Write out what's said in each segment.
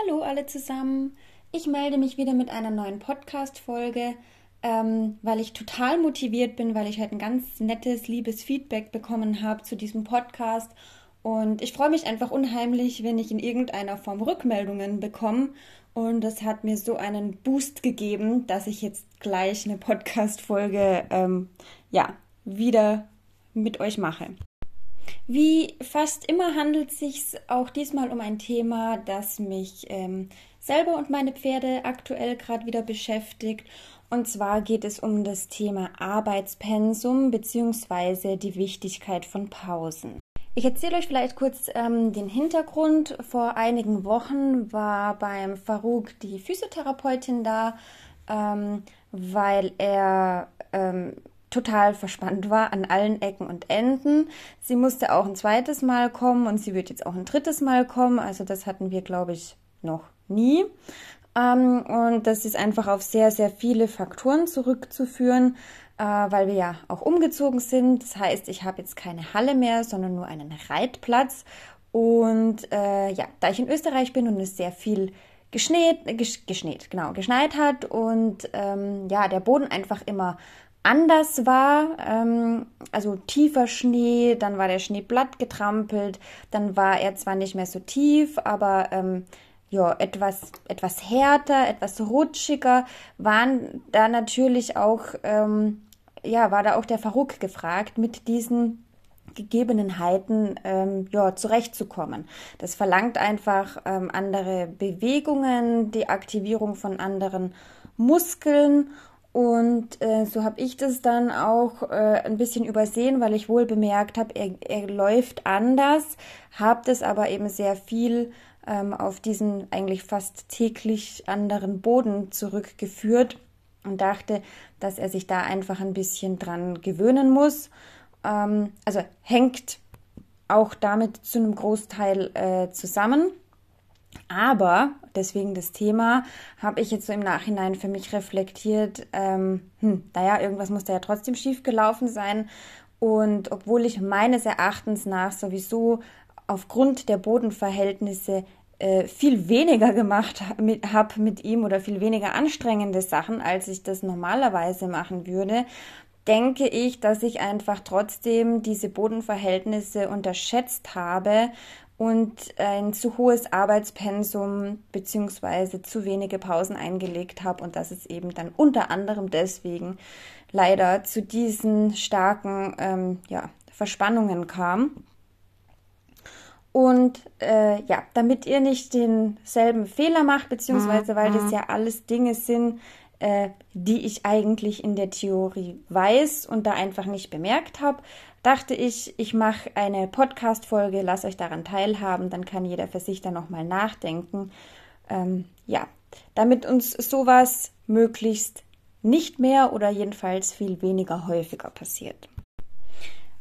Hallo alle zusammen. Ich melde mich wieder mit einer neuen Podcast-Folge, ähm, weil ich total motiviert bin, weil ich halt ein ganz nettes, liebes Feedback bekommen habe zu diesem Podcast. Und ich freue mich einfach unheimlich, wenn ich in irgendeiner Form Rückmeldungen bekomme. Und das hat mir so einen Boost gegeben, dass ich jetzt gleich eine Podcast-Folge ähm, ja, wieder mit euch mache. Wie fast immer handelt es sich auch diesmal um ein Thema, das mich ähm, selber und meine Pferde aktuell gerade wieder beschäftigt. Und zwar geht es um das Thema Arbeitspensum bzw. die Wichtigkeit von Pausen. Ich erzähle euch vielleicht kurz ähm, den Hintergrund. Vor einigen Wochen war beim Farouk die Physiotherapeutin da, ähm, weil er ähm, total verspannt war an allen Ecken und Enden. Sie musste auch ein zweites Mal kommen und sie wird jetzt auch ein drittes Mal kommen. Also das hatten wir, glaube ich, noch nie. Ähm, und das ist einfach auf sehr, sehr viele Faktoren zurückzuführen, äh, weil wir ja auch umgezogen sind. Das heißt, ich habe jetzt keine Halle mehr, sondern nur einen Reitplatz. Und äh, ja, da ich in Österreich bin und es sehr viel geschneit, gesch, geschneit, genau, geschneit hat und ähm, ja, der Boden einfach immer anders war, ähm, also tiefer Schnee, dann war der Schnee blatt getrampelt, dann war er zwar nicht mehr so tief, aber ähm, ja, etwas, etwas härter, etwas rutschiger, waren da natürlich auch, ähm, ja, war da auch der Verruck gefragt, mit diesen Gegebenheiten ähm, ja, zurechtzukommen. Das verlangt einfach ähm, andere Bewegungen, die Aktivierung von anderen Muskeln und äh, so habe ich das dann auch äh, ein bisschen übersehen, weil ich wohl bemerkt habe, er, er läuft anders, habe das aber eben sehr viel ähm, auf diesen eigentlich fast täglich anderen Boden zurückgeführt und dachte, dass er sich da einfach ein bisschen dran gewöhnen muss. Ähm, also hängt auch damit zu einem Großteil äh, zusammen. Aber, deswegen das Thema, habe ich jetzt so im Nachhinein für mich reflektiert, ähm, hm, naja, irgendwas muss da ja trotzdem schief gelaufen sein. Und obwohl ich meines Erachtens nach sowieso aufgrund der Bodenverhältnisse äh, viel weniger gemacht habe mit, hab mit ihm oder viel weniger anstrengende Sachen, als ich das normalerweise machen würde, denke ich, dass ich einfach trotzdem diese Bodenverhältnisse unterschätzt habe und ein zu hohes Arbeitspensum beziehungsweise zu wenige Pausen eingelegt habe und dass es eben dann unter anderem deswegen leider zu diesen starken ähm, ja, Verspannungen kam. Und äh, ja, damit ihr nicht denselben Fehler macht, beziehungsweise weil das mhm. ja alles Dinge sind, äh, die ich eigentlich in der Theorie weiß und da einfach nicht bemerkt habe, dachte ich, ich mache eine Podcast-Folge, lasst euch daran teilhaben, dann kann jeder für sich dann nochmal nachdenken. Ähm, ja, damit uns sowas möglichst nicht mehr oder jedenfalls viel weniger häufiger passiert.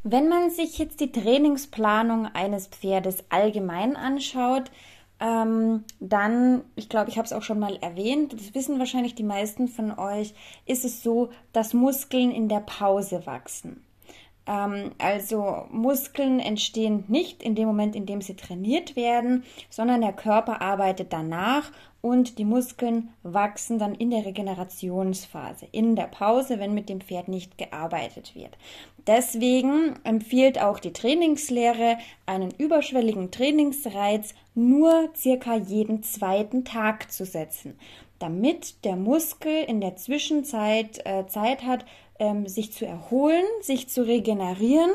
Wenn man sich jetzt die Trainingsplanung eines Pferdes allgemein anschaut, ähm, dann, ich glaube, ich habe es auch schon mal erwähnt, das wissen wahrscheinlich die meisten von euch, ist es so, dass Muskeln in der Pause wachsen. Ähm, also Muskeln entstehen nicht in dem Moment, in dem sie trainiert werden, sondern der Körper arbeitet danach und die Muskeln wachsen dann in der Regenerationsphase, in der Pause, wenn mit dem Pferd nicht gearbeitet wird. Deswegen empfiehlt auch die Trainingslehre einen überschwelligen Trainingsreiz nur circa jeden zweiten Tag zu setzen, damit der Muskel in der Zwischenzeit äh, Zeit hat, ähm, sich zu erholen, sich zu regenerieren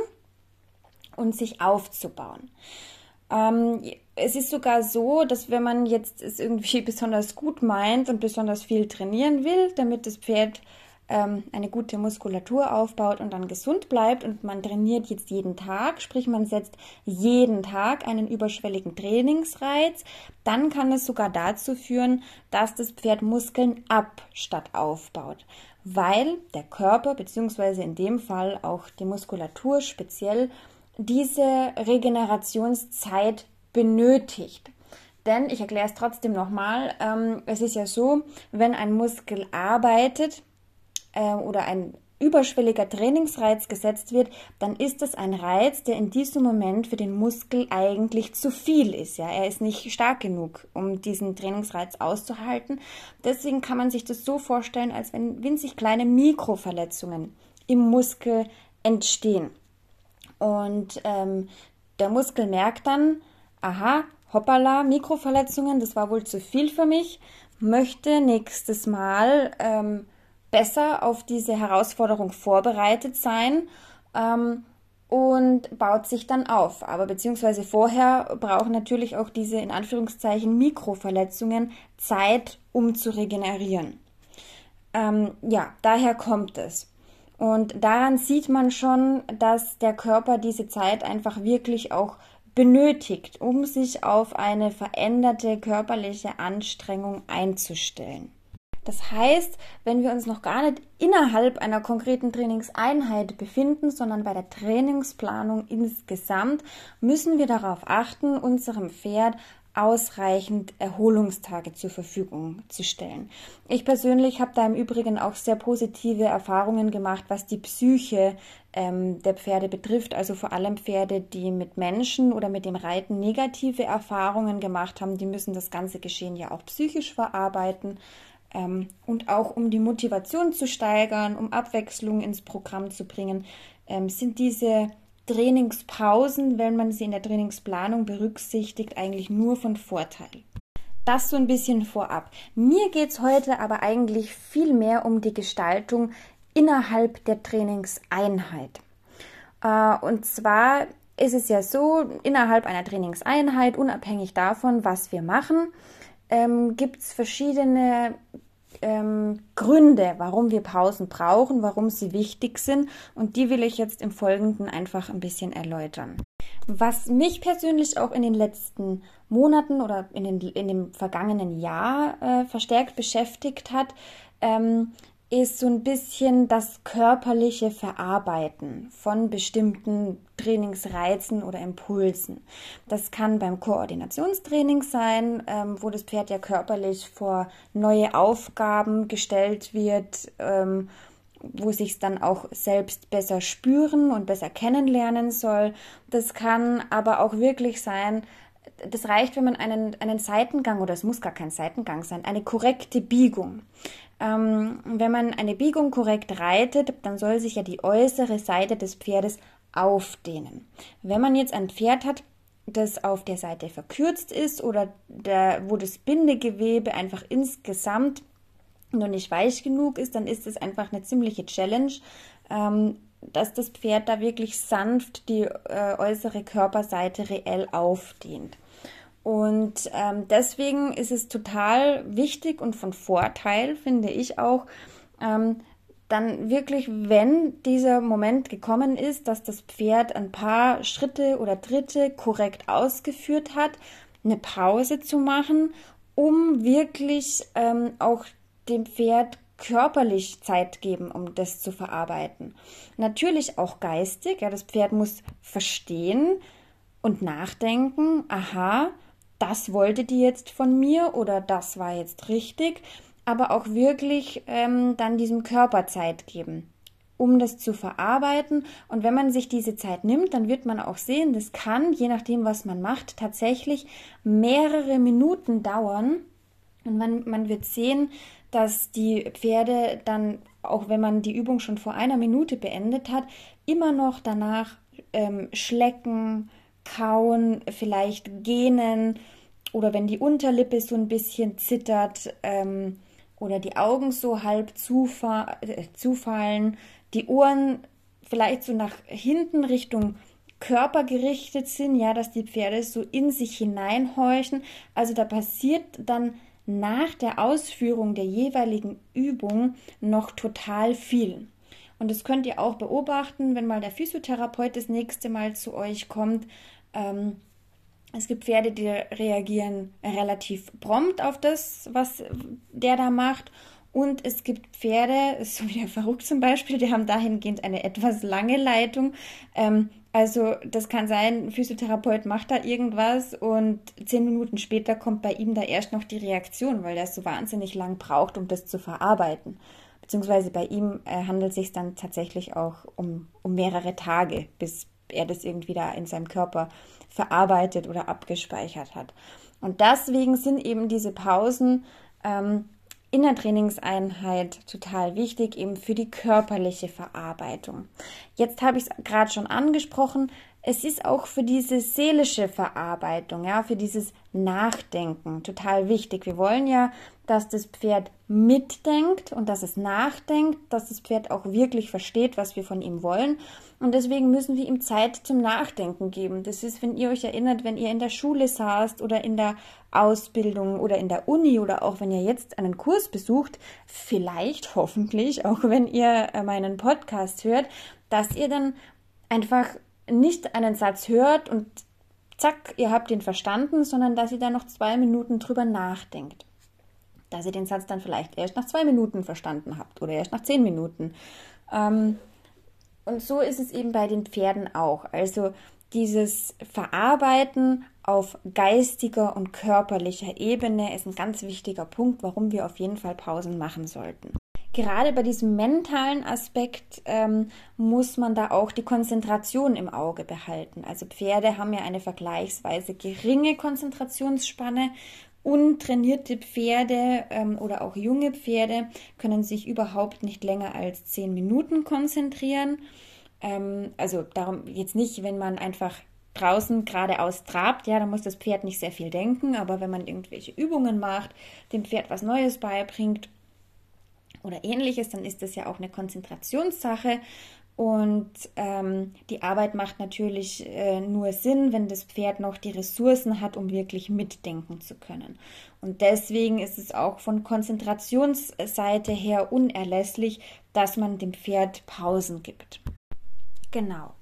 und sich aufzubauen. Ähm, es ist sogar so, dass wenn man jetzt es irgendwie besonders gut meint und besonders viel trainieren will, damit das Pferd ähm, eine gute Muskulatur aufbaut und dann gesund bleibt und man trainiert jetzt jeden Tag, sprich man setzt jeden Tag einen überschwelligen Trainingsreiz, dann kann es sogar dazu führen, dass das Pferd Muskeln ab statt aufbaut weil der Körper beziehungsweise in dem Fall auch die Muskulatur speziell diese Regenerationszeit benötigt. Denn ich erkläre es trotzdem nochmal, ähm, es ist ja so, wenn ein Muskel arbeitet äh, oder ein überschwelliger Trainingsreiz gesetzt wird, dann ist das ein Reiz, der in diesem Moment für den Muskel eigentlich zu viel ist. Ja, er ist nicht stark genug, um diesen Trainingsreiz auszuhalten. Deswegen kann man sich das so vorstellen, als wenn winzig kleine Mikroverletzungen im Muskel entstehen. Und ähm, der Muskel merkt dann, aha, hoppala, Mikroverletzungen, das war wohl zu viel für mich, möchte nächstes Mal ähm, besser auf diese Herausforderung vorbereitet sein ähm, und baut sich dann auf. Aber beziehungsweise vorher brauchen natürlich auch diese in Anführungszeichen Mikroverletzungen Zeit, um zu regenerieren. Ähm, ja, daher kommt es. Und daran sieht man schon, dass der Körper diese Zeit einfach wirklich auch benötigt, um sich auf eine veränderte körperliche Anstrengung einzustellen. Das heißt, wenn wir uns noch gar nicht innerhalb einer konkreten Trainingseinheit befinden, sondern bei der Trainingsplanung insgesamt, müssen wir darauf achten, unserem Pferd ausreichend Erholungstage zur Verfügung zu stellen. Ich persönlich habe da im Übrigen auch sehr positive Erfahrungen gemacht, was die Psyche ähm, der Pferde betrifft, also vor allem Pferde, die mit Menschen oder mit dem Reiten negative Erfahrungen gemacht haben, die müssen das ganze Geschehen ja auch psychisch verarbeiten. Ähm, und auch um die Motivation zu steigern, um Abwechslung ins Programm zu bringen, ähm, sind diese Trainingspausen, wenn man sie in der Trainingsplanung berücksichtigt, eigentlich nur von Vorteil. Das so ein bisschen vorab. Mir geht es heute aber eigentlich viel mehr um die Gestaltung innerhalb der Trainingseinheit. Äh, und zwar ist es ja so, innerhalb einer Trainingseinheit, unabhängig davon, was wir machen, ähm, gibt es verschiedene ähm, Gründe, warum wir Pausen brauchen, warum sie wichtig sind und die will ich jetzt im Folgenden einfach ein bisschen erläutern. Was mich persönlich auch in den letzten Monaten oder in, den, in dem vergangenen Jahr äh, verstärkt beschäftigt hat, ähm, ist so ein bisschen das körperliche Verarbeiten von bestimmten Trainingsreizen oder Impulsen. Das kann beim Koordinationstraining sein, ähm, wo das Pferd ja körperlich vor neue Aufgaben gestellt wird, ähm, wo sich dann auch selbst besser spüren und besser kennenlernen soll. Das kann aber auch wirklich sein, das reicht, wenn man einen, einen Seitengang, oder es muss gar kein Seitengang sein, eine korrekte Biegung. Ähm, wenn man eine Biegung korrekt reitet, dann soll sich ja die äußere Seite des Pferdes aufdehnen. Wenn man jetzt ein Pferd hat, das auf der Seite verkürzt ist oder der, wo das Bindegewebe einfach insgesamt noch nicht weich genug ist, dann ist es einfach eine ziemliche Challenge, ähm, dass das Pferd da wirklich sanft die äh, äußere Körperseite reell aufdehnt. Und ähm, deswegen ist es total wichtig und von Vorteil, finde ich auch, ähm, dann wirklich, wenn dieser Moment gekommen ist, dass das Pferd ein paar Schritte oder Tritte korrekt ausgeführt hat, eine Pause zu machen, um wirklich ähm, auch dem Pferd körperlich Zeit geben, um das zu verarbeiten. Natürlich auch geistig, ja, das Pferd muss verstehen und nachdenken, aha, das wollte die jetzt von mir oder das war jetzt richtig, aber auch wirklich ähm, dann diesem Körper Zeit geben, um das zu verarbeiten. Und wenn man sich diese Zeit nimmt, dann wird man auch sehen, das kann, je nachdem, was man macht, tatsächlich mehrere Minuten dauern. Und man, man wird sehen, dass die Pferde dann, auch wenn man die Übung schon vor einer Minute beendet hat, immer noch danach ähm, schlecken, kauen, vielleicht gähnen oder wenn die Unterlippe so ein bisschen zittert ähm, oder die Augen so halb zufa äh, zufallen, die Ohren vielleicht so nach hinten Richtung Körper gerichtet sind, ja, dass die Pferde so in sich hineinhorchen. Also da passiert dann nach der Ausführung der jeweiligen Übung noch total viel. Und das könnt ihr auch beobachten, wenn mal der Physiotherapeut das nächste Mal zu euch kommt. Ähm, es gibt Pferde, die reagieren relativ prompt auf das, was der da macht. Und es gibt Pferde, so wie der Verrückt zum Beispiel, die haben dahingehend eine etwas lange Leitung. Ähm, also das kann sein, ein Physiotherapeut macht da irgendwas und zehn Minuten später kommt bei ihm da erst noch die Reaktion, weil der so wahnsinnig lang braucht, um das zu verarbeiten beziehungsweise bei ihm äh, handelt es sich dann tatsächlich auch um, um mehrere Tage, bis er das irgendwie da in seinem Körper verarbeitet oder abgespeichert hat. Und deswegen sind eben diese Pausen ähm, in der Trainingseinheit total wichtig, eben für die körperliche Verarbeitung. Jetzt habe ich es gerade schon angesprochen, es ist auch für diese seelische Verarbeitung, ja, für dieses Nachdenken total wichtig. Wir wollen ja, dass das Pferd mitdenkt und dass es nachdenkt, dass das Pferd auch wirklich versteht, was wir von ihm wollen. Und deswegen müssen wir ihm Zeit zum Nachdenken geben. Das ist, wenn ihr euch erinnert, wenn ihr in der Schule saßt oder in der Ausbildung oder in der Uni oder auch wenn ihr jetzt einen Kurs besucht, vielleicht hoffentlich, auch wenn ihr meinen Podcast hört, dass ihr dann einfach nicht einen Satz hört und zack, ihr habt ihn verstanden, sondern dass ihr da noch zwei Minuten drüber nachdenkt. Dass ihr den Satz dann vielleicht erst nach zwei Minuten verstanden habt oder erst nach zehn Minuten. Ähm, und so ist es eben bei den Pferden auch. Also dieses Verarbeiten auf geistiger und körperlicher Ebene ist ein ganz wichtiger Punkt, warum wir auf jeden Fall Pausen machen sollten gerade bei diesem mentalen Aspekt ähm, muss man da auch die Konzentration im Auge behalten. Also Pferde haben ja eine vergleichsweise geringe Konzentrationsspanne. Untrainierte Pferde ähm, oder auch junge Pferde können sich überhaupt nicht länger als zehn Minuten konzentrieren. Ähm, also darum jetzt nicht, wenn man einfach draußen geradeaus trabt, ja, da muss das Pferd nicht sehr viel denken, aber wenn man irgendwelche Übungen macht, dem Pferd was Neues beibringt, oder ähnliches, dann ist das ja auch eine Konzentrationssache. Und ähm, die Arbeit macht natürlich äh, nur Sinn, wenn das Pferd noch die Ressourcen hat, um wirklich mitdenken zu können. Und deswegen ist es auch von Konzentrationsseite her unerlässlich, dass man dem Pferd Pausen gibt. Genau.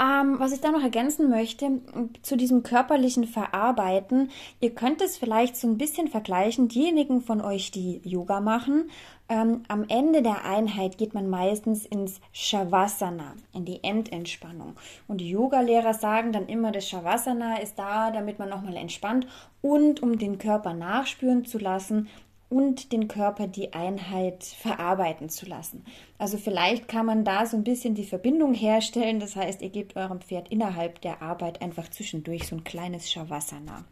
Ähm, was ich da noch ergänzen möchte zu diesem körperlichen Verarbeiten, ihr könnt es vielleicht so ein bisschen vergleichen, diejenigen von euch, die Yoga machen, ähm, am Ende der Einheit geht man meistens ins Shavasana, in die Endentspannung. Und die Yogalehrer sagen dann immer, das Shavasana ist da, damit man nochmal entspannt und um den Körper nachspüren zu lassen, und den Körper die Einheit verarbeiten zu lassen. Also vielleicht kann man da so ein bisschen die Verbindung herstellen. Das heißt, ihr gebt eurem Pferd innerhalb der Arbeit einfach zwischendurch so ein kleines Shavasana.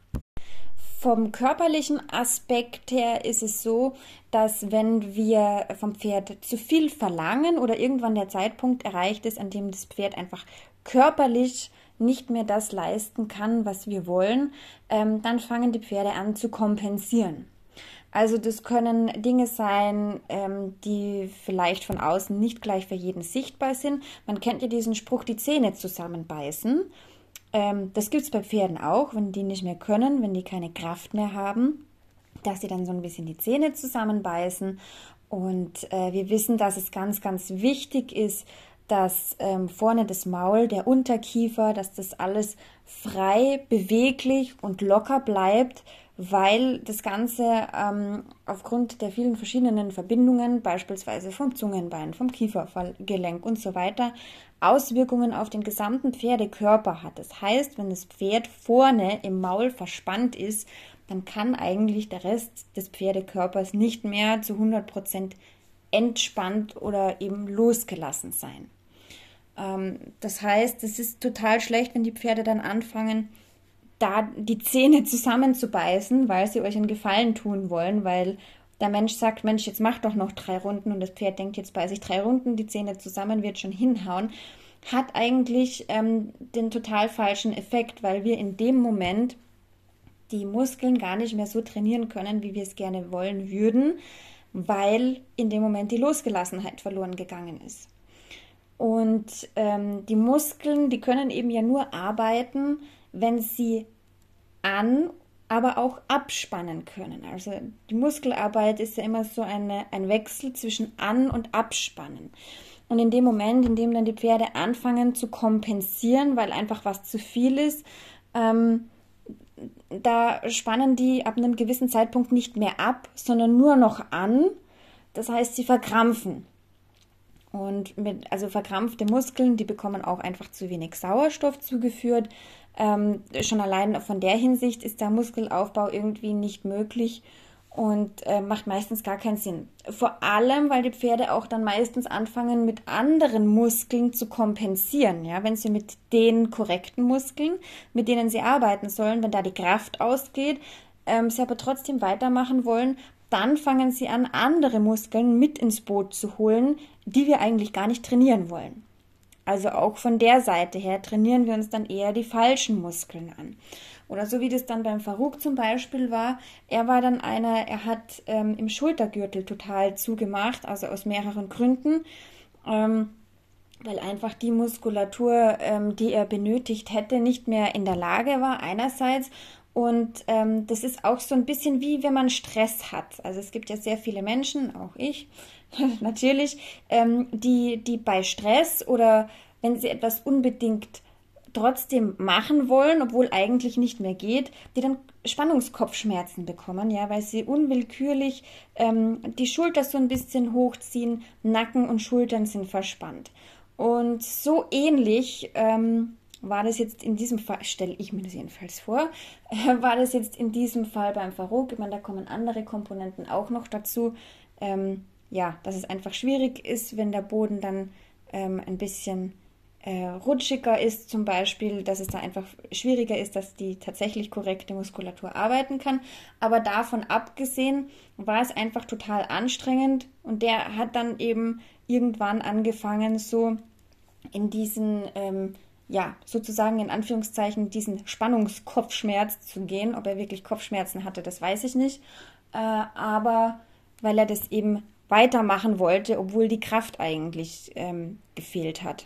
Vom körperlichen Aspekt her ist es so, dass wenn wir vom Pferd zu viel verlangen oder irgendwann der Zeitpunkt erreicht ist, an dem das Pferd einfach körperlich nicht mehr das leisten kann, was wir wollen, ähm, dann fangen die Pferde an zu kompensieren. Also das können Dinge sein, ähm, die vielleicht von außen nicht gleich für jeden sichtbar sind. Man kennt ja diesen Spruch, die Zähne zusammenbeißen. Ähm, das gibt es bei Pferden auch, wenn die nicht mehr können, wenn die keine Kraft mehr haben, dass sie dann so ein bisschen die Zähne zusammenbeißen. Und äh, wir wissen, dass es ganz, ganz wichtig ist, dass ähm, vorne das Maul, der Unterkiefer, dass das alles frei, beweglich und locker bleibt, weil das Ganze ähm, aufgrund der vielen verschiedenen Verbindungen, beispielsweise vom Zungenbein, vom Kiefergelenk und so weiter, Auswirkungen auf den gesamten Pferdekörper hat. Das heißt, wenn das Pferd vorne im Maul verspannt ist, dann kann eigentlich der Rest des Pferdekörpers nicht mehr zu 100% entspannt oder eben losgelassen sein. Ähm, das heißt, es ist total schlecht, wenn die Pferde dann anfangen, da die Zähne zusammenzubeißen, weil sie euch einen Gefallen tun wollen, weil der Mensch sagt, Mensch, jetzt mach doch noch drei Runden und das Pferd denkt, jetzt beiße ich drei Runden, die Zähne zusammen, wird schon hinhauen, hat eigentlich ähm, den total falschen Effekt, weil wir in dem Moment die Muskeln gar nicht mehr so trainieren können, wie wir es gerne wollen würden, weil in dem Moment die Losgelassenheit verloren gegangen ist. Und ähm, die Muskeln, die können eben ja nur arbeiten, wenn sie an, aber auch abspannen können. Also die Muskelarbeit ist ja immer so eine, ein Wechsel zwischen an- und abspannen. Und in dem Moment, in dem dann die Pferde anfangen zu kompensieren, weil einfach was zu viel ist, ähm, da spannen die ab einem gewissen Zeitpunkt nicht mehr ab, sondern nur noch an. Das heißt, sie verkrampfen. Und mit, also verkrampfte Muskeln, die bekommen auch einfach zu wenig Sauerstoff zugeführt. Ähm, schon allein von der Hinsicht ist der Muskelaufbau irgendwie nicht möglich. und äh, macht meistens gar keinen Sinn. Vor allem, weil die Pferde auch dann meistens anfangen, mit anderen Muskeln zu kompensieren. Ja, wenn sie mit den korrekten Muskeln, mit denen sie arbeiten sollen, wenn da die Kraft ausgeht, ähm, sie aber trotzdem weitermachen wollen, dann fangen sie an, andere Muskeln mit ins Boot zu holen, die wir eigentlich gar nicht trainieren wollen. Also auch von der Seite her trainieren wir uns dann eher die falschen Muskeln an. Oder so wie das dann beim Farouk zum Beispiel war. Er war dann einer, er hat ähm, im Schultergürtel total zugemacht, also aus mehreren Gründen. Ähm, weil einfach die Muskulatur, ähm, die er benötigt hätte, nicht mehr in der Lage war, einerseits. Und ähm, das ist auch so ein bisschen wie wenn man Stress hat. Also es gibt ja sehr viele Menschen, auch ich natürlich, ähm, die, die bei Stress oder wenn sie etwas unbedingt trotzdem machen wollen, obwohl eigentlich nicht mehr geht, die dann Spannungskopfschmerzen bekommen, ja, weil sie unwillkürlich ähm, die Schulter so ein bisschen hochziehen, Nacken und Schultern sind verspannt. Und so ähnlich ähm, war das jetzt in diesem Fall, stelle ich mir das jedenfalls vor, äh, war das jetzt in diesem Fall beim Farouk. Ich meine, da kommen andere Komponenten auch noch dazu. Ähm, ja, dass es einfach schwierig ist, wenn der Boden dann ähm, ein bisschen äh, rutschiger ist zum Beispiel, dass es da einfach schwieriger ist, dass die tatsächlich korrekte Muskulatur arbeiten kann. Aber davon abgesehen war es einfach total anstrengend und der hat dann eben irgendwann angefangen, so in diesen, ähm, ja, sozusagen in Anführungszeichen, diesen Spannungskopfschmerz zu gehen. Ob er wirklich Kopfschmerzen hatte, das weiß ich nicht. Äh, aber weil er das eben weitermachen wollte, obwohl die Kraft eigentlich ähm, gefehlt hat.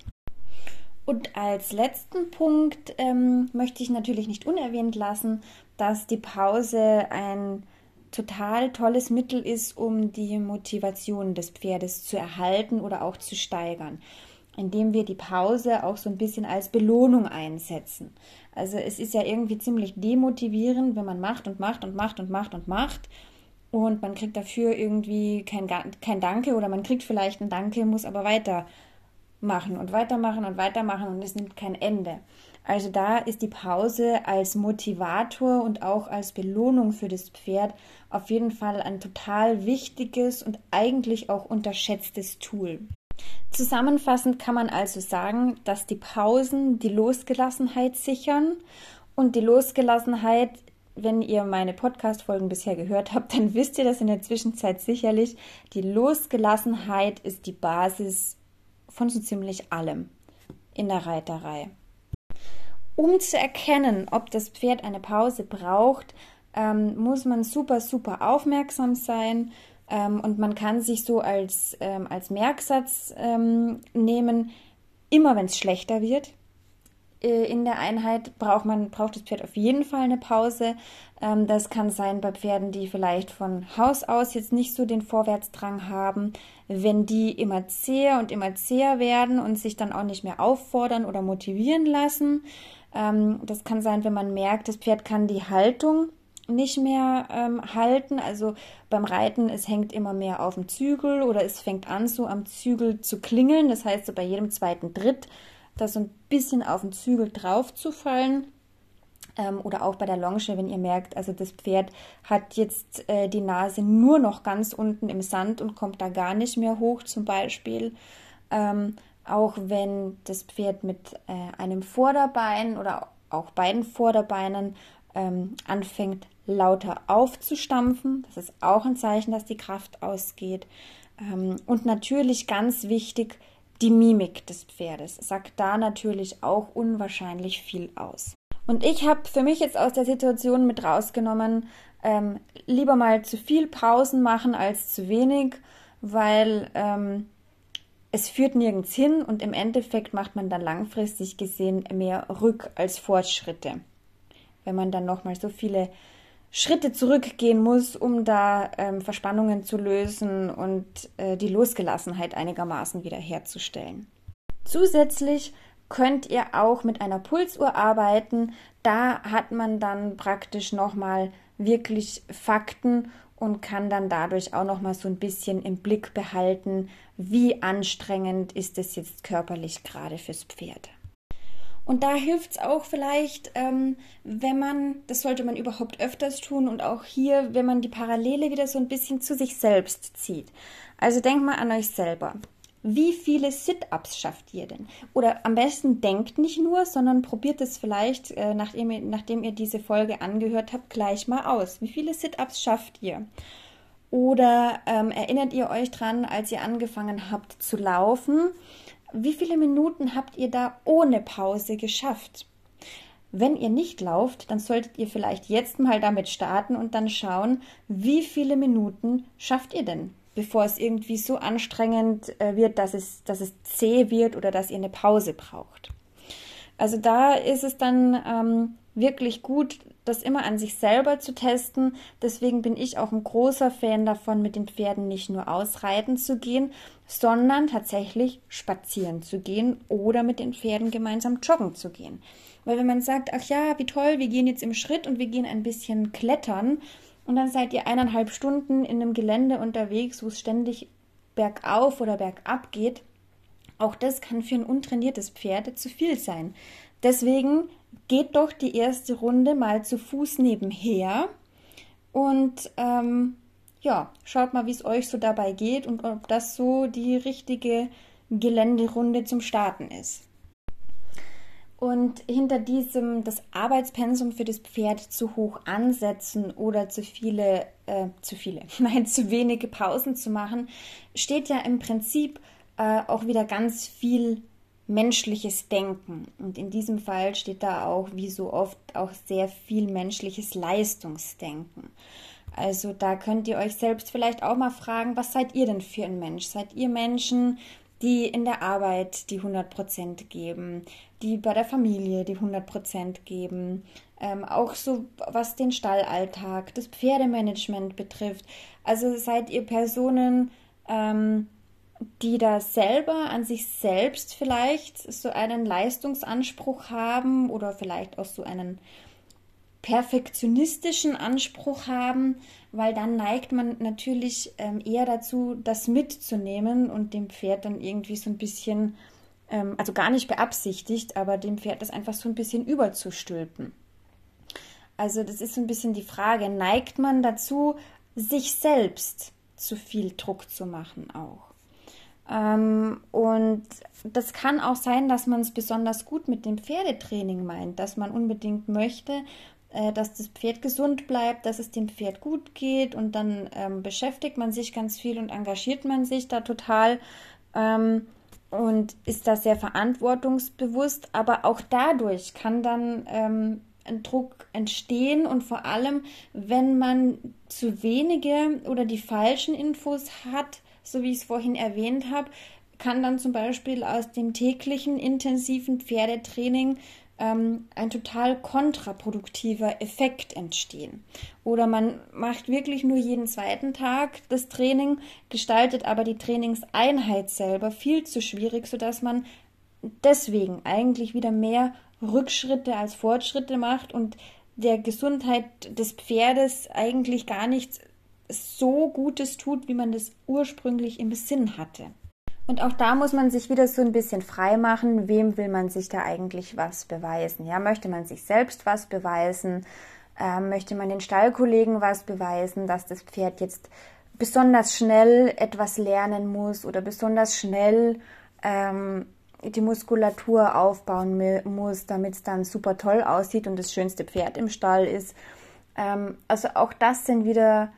Und als letzten Punkt ähm, möchte ich natürlich nicht unerwähnt lassen, dass die Pause ein total tolles Mittel ist, um die Motivation des Pferdes zu erhalten oder auch zu steigern, indem wir die Pause auch so ein bisschen als Belohnung einsetzen. Also es ist ja irgendwie ziemlich demotivierend, wenn man macht und macht und macht und macht und macht und man kriegt dafür irgendwie kein, kein Danke oder man kriegt vielleicht ein Danke, muss aber weiter machen und weitermachen und weitermachen und es nimmt kein Ende. Also da ist die Pause als Motivator und auch als Belohnung für das Pferd auf jeden Fall ein total wichtiges und eigentlich auch unterschätztes Tool. Zusammenfassend kann man also sagen, dass die Pausen die Losgelassenheit sichern und die Losgelassenheit, wenn ihr meine Podcast-Folgen bisher gehört habt, dann wisst ihr das in der Zwischenzeit sicherlich. Die Losgelassenheit ist die Basis von so ziemlich allem in der Reiterei. Um zu erkennen, ob das Pferd eine Pause braucht, ähm, muss man super, super aufmerksam sein ähm, und man kann sich so als, ähm, als Merksatz ähm, nehmen, immer wenn es schlechter wird, äh, in der Einheit braucht man braucht das Pferd auf jeden Fall eine Pause. Ähm, das kann sein bei Pferden, die vielleicht von Haus aus jetzt nicht so den Vorwärtsdrang haben, wenn die immer zäher und immer zäher werden und sich dann auch nicht mehr auffordern oder motivieren lassen. Ähm, das kann sein, wenn man merkt, das Pferd kann die Haltung nicht mehr ähm, halten. Also beim Reiten, es hängt immer mehr auf dem Zügel oder es fängt an, so am Zügel zu klingeln. Das heißt, so bei jedem zweiten Dritt da so ein bisschen auf den Zügel drauf zu fallen. Ähm, oder auch bei der Longe, wenn ihr merkt, also das Pferd hat jetzt äh, die Nase nur noch ganz unten im Sand und kommt da gar nicht mehr hoch zum Beispiel. Ähm, auch wenn das Pferd mit äh, einem Vorderbein oder auch beiden Vorderbeinen ähm, anfängt lauter aufzustampfen. Das ist auch ein Zeichen, dass die Kraft ausgeht. Ähm, und natürlich ganz wichtig, die Mimik des Pferdes sagt da natürlich auch unwahrscheinlich viel aus. Und ich habe für mich jetzt aus der Situation mit rausgenommen, ähm, lieber mal zu viel Pausen machen als zu wenig, weil ähm, es führt nirgends hin und im Endeffekt macht man dann langfristig gesehen mehr Rück- als Fortschritte. Wenn man dann nochmal so viele Schritte zurückgehen muss, um da ähm, Verspannungen zu lösen und äh, die Losgelassenheit einigermaßen wiederherzustellen. Zusätzlich könnt ihr auch mit einer Pulsuhr arbeiten. Da hat man dann praktisch nochmal wirklich Fakten und kann dann dadurch auch nochmal so ein bisschen im Blick behalten, wie anstrengend ist es jetzt körperlich gerade fürs Pferd. Und da hilft es auch vielleicht, ähm, wenn man, das sollte man überhaupt öfters tun und auch hier, wenn man die Parallele wieder so ein bisschen zu sich selbst zieht. Also denkt mal an euch selber. Wie viele Sit-ups schafft ihr denn? Oder am besten denkt nicht nur, sondern probiert es vielleicht, äh, nachdem, ihr, nachdem ihr diese Folge angehört habt, gleich mal aus. Wie viele Sit-ups schafft ihr? Oder ähm, erinnert ihr euch dran, als ihr angefangen habt zu laufen? Wie viele Minuten habt ihr da ohne Pause geschafft? Wenn ihr nicht lauft, dann solltet ihr vielleicht jetzt mal damit starten und dann schauen, wie viele Minuten schafft ihr denn, bevor es irgendwie so anstrengend äh, wird, dass es, dass es zäh wird oder dass ihr eine Pause braucht. Also da ist es dann ähm, wirklich gut, das immer an sich selber zu testen. Deswegen bin ich auch ein großer Fan davon, mit den Pferden nicht nur ausreiten zu gehen, sondern tatsächlich spazieren zu gehen oder mit den Pferden gemeinsam joggen zu gehen. Weil wenn man sagt, ach ja, wie toll, wir gehen jetzt im Schritt und wir gehen ein bisschen klettern und dann seid ihr eineinhalb Stunden in einem Gelände unterwegs, wo es ständig bergauf oder bergab geht, auch das kann für ein untrainiertes Pferd zu viel sein. Deswegen geht doch die erste Runde mal zu Fuß nebenher und ähm, ja, schaut mal, wie es euch so dabei geht und ob das so die richtige Geländerunde zum Starten ist. Und hinter diesem das Arbeitspensum für das Pferd zu hoch ansetzen oder zu viele, äh, zu viele, nein, zu wenige Pausen zu machen, steht ja im Prinzip äh, auch wieder ganz viel menschliches Denken. Und in diesem Fall steht da auch, wie so oft, auch sehr viel menschliches Leistungsdenken. Also da könnt ihr euch selbst vielleicht auch mal fragen, was seid ihr denn für ein Mensch? Seid ihr Menschen, die in der Arbeit die 100% geben, die bei der Familie die 100% geben, ähm, auch so was den Stallalltag, das Pferdemanagement betrifft. Also seid ihr Personen, ähm, die da selber an sich selbst vielleicht so einen Leistungsanspruch haben oder vielleicht auch so einen perfektionistischen Anspruch haben, weil dann neigt man natürlich ähm, eher dazu, das mitzunehmen und dem Pferd dann irgendwie so ein bisschen, ähm, also gar nicht beabsichtigt, aber dem Pferd das einfach so ein bisschen überzustülpen. Also das ist so ein bisschen die Frage, neigt man dazu, sich selbst zu viel Druck zu machen auch? Ähm, und das kann auch sein, dass man es besonders gut mit dem Pferdetraining meint, dass man unbedingt möchte, äh, dass das Pferd gesund bleibt, dass es dem Pferd gut geht und dann ähm, beschäftigt man sich ganz viel und engagiert man sich da total ähm, und ist da sehr verantwortungsbewusst. Aber auch dadurch kann dann ähm, ein Druck entstehen und vor allem, wenn man zu wenige oder die falschen Infos hat, so wie ich es vorhin erwähnt habe, kann dann zum Beispiel aus dem täglichen intensiven Pferdetraining ähm, ein total kontraproduktiver Effekt entstehen. Oder man macht wirklich nur jeden zweiten Tag das Training, gestaltet aber die Trainingseinheit selber viel zu schwierig, sodass man deswegen eigentlich wieder mehr Rückschritte als Fortschritte macht und der Gesundheit des Pferdes eigentlich gar nichts so Gutes tut, wie man das ursprünglich im Sinn hatte. Und auch da muss man sich wieder so ein bisschen frei machen, wem will man sich da eigentlich was beweisen? Ja, möchte man sich selbst was beweisen? Ähm, möchte man den Stallkollegen was beweisen, dass das Pferd jetzt besonders schnell etwas lernen muss oder besonders schnell ähm, die Muskulatur aufbauen muss, damit es dann super toll aussieht und das schönste Pferd im Stall ist. Ähm, also auch das sind wieder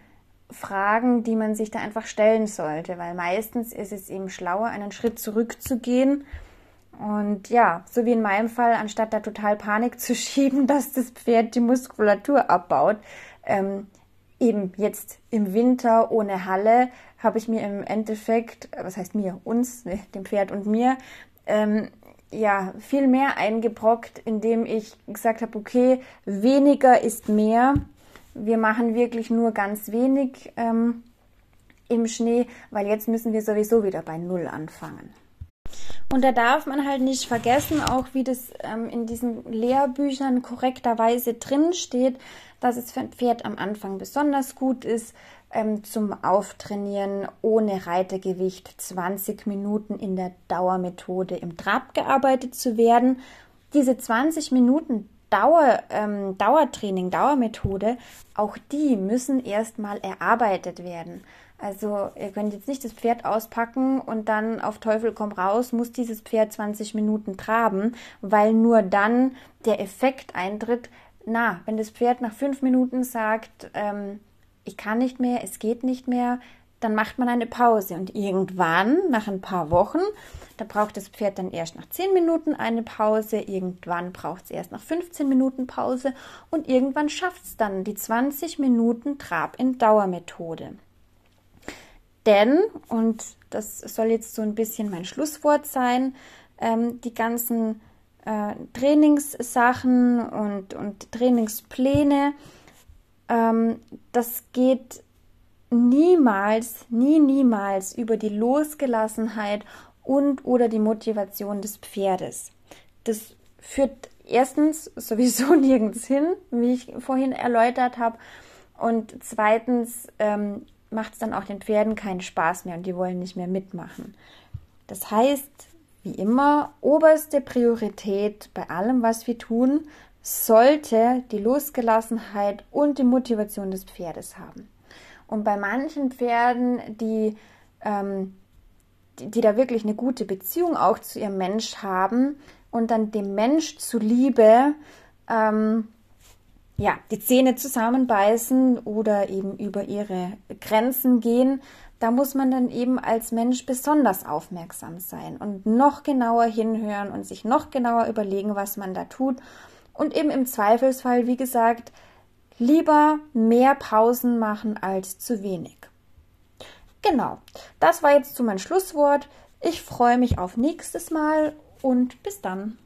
Fragen, die man sich da einfach stellen sollte, weil meistens ist es eben schlauer, einen Schritt zurückzugehen und ja, so wie in meinem Fall, anstatt da total Panik zu schieben, dass das Pferd die Muskulatur abbaut, ähm, eben jetzt im Winter ohne Halle, habe ich mir im Endeffekt, was heißt mir, uns, ne, dem Pferd und mir, ähm, ja, viel mehr eingebrockt, indem ich gesagt habe, okay, weniger ist mehr wir machen wirklich nur ganz wenig ähm, im Schnee, weil jetzt müssen wir sowieso wieder bei Null anfangen. Und da darf man halt nicht vergessen, auch wie das ähm, in diesen Lehrbüchern korrekterweise drin steht, dass es für ein Pferd am Anfang besonders gut ist, ähm, zum Auftrainieren ohne Reitergewicht 20 Minuten in der Dauermethode im Trab gearbeitet zu werden Diese 20 Minuten Dauer, ähm, Dauertraining, Dauermethode, auch die müssen erstmal erarbeitet werden. Also ihr könnt jetzt nicht das Pferd auspacken und dann auf Teufel komm raus, muss dieses Pferd 20 Minuten traben, weil nur dann der Effekt eintritt. Na, wenn das Pferd nach fünf Minuten sagt, ähm, ich kann nicht mehr, es geht nicht mehr, dann macht man eine Pause und irgendwann, nach ein paar Wochen, da braucht das Pferd dann erst nach 10 Minuten eine Pause, irgendwann braucht es erst nach 15 Minuten Pause und irgendwann schafft es dann die 20 Minuten Trab in Dauermethode. Denn, und das soll jetzt so ein bisschen mein Schlusswort sein, ähm, die ganzen äh, Trainingssachen und, und Trainingspläne, ähm, das geht niemals, nie, niemals über die Losgelassenheit und oder die Motivation des Pferdes. Das führt erstens sowieso nirgends hin, wie ich vorhin erläutert habe. Und zweitens ähm, macht es dann auch den Pferden keinen Spaß mehr und die wollen nicht mehr mitmachen. Das heißt, wie immer, oberste Priorität bei allem, was wir tun, sollte die Losgelassenheit und die Motivation des Pferdes haben. Und bei manchen Pferden, die, ähm, die, die, da wirklich eine gute Beziehung auch zu ihrem Mensch haben und dann dem Mensch zuliebe, ähm, ja, die Zähne zusammenbeißen oder eben über ihre Grenzen gehen, da muss man dann eben als Mensch besonders aufmerksam sein und noch genauer hinhören und sich noch genauer überlegen, was man da tut. Und eben im Zweifelsfall, wie gesagt, Lieber mehr Pausen machen als zu wenig. Genau, das war jetzt zu mein Schlusswort. Ich freue mich auf nächstes Mal und bis dann.